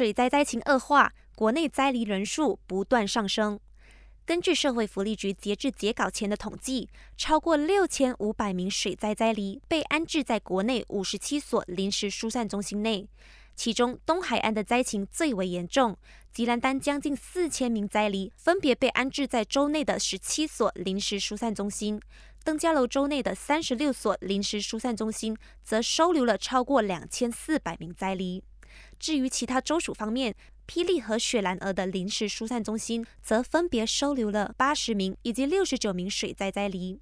水灾灾情恶化，国内灾离人数不断上升。根据社会福利局截至截稿前的统计，超过六千五百名水灾灾离被安置在国内五十七所临时疏散中心内，其中东海岸的灾情最为严重，吉兰丹将近四千名灾离分别被安置在州内的十七所临时疏散中心，登嘉楼州内的三十六所临时疏散中心则收留了超过两千四百名灾离。至于其他州属方面，霹雳和雪兰莪的临时疏散中心则分别收留了八十名以及六十九名水灾灾离。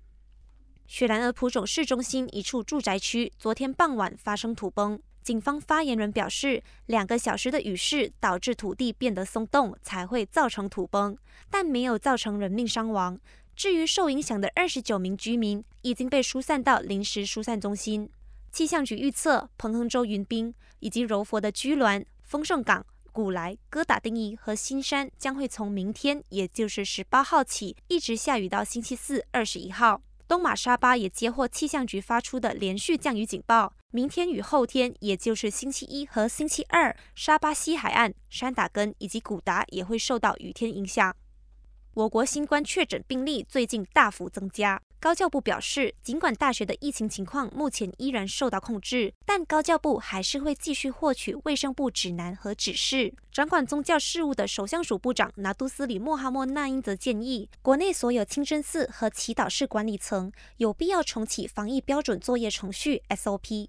雪兰莪普种市中心一处住宅区昨天傍晚发生土崩，警方发言人表示，两个小时的雨势导致土地变得松动，才会造成土崩，但没有造成人命伤亡。至于受影响的二十九名居民，已经被疏散到临时疏散中心。气象局预测，彭亨州云冰以及柔佛的居銮、丰盛港。古来、哥打丁尼和新山将会从明天，也就是十八号起，一直下雨到星期四二十一号。东马沙巴也接获气象局发出的连续降雨警报，明天与后天，也就是星期一和星期二，沙巴西海岸、山打根以及古达也会受到雨天影响。我国新冠确诊病例最近大幅增加。高教部表示，尽管大学的疫情情况目前依然受到控制，但高教部还是会继续获取卫生部指南和指示。掌管宗教事务的首相署部长拿督斯里莫哈默纳因则建议，国内所有清真寺和祈祷室管理层有必要重启防疫标准作业程序 SOP。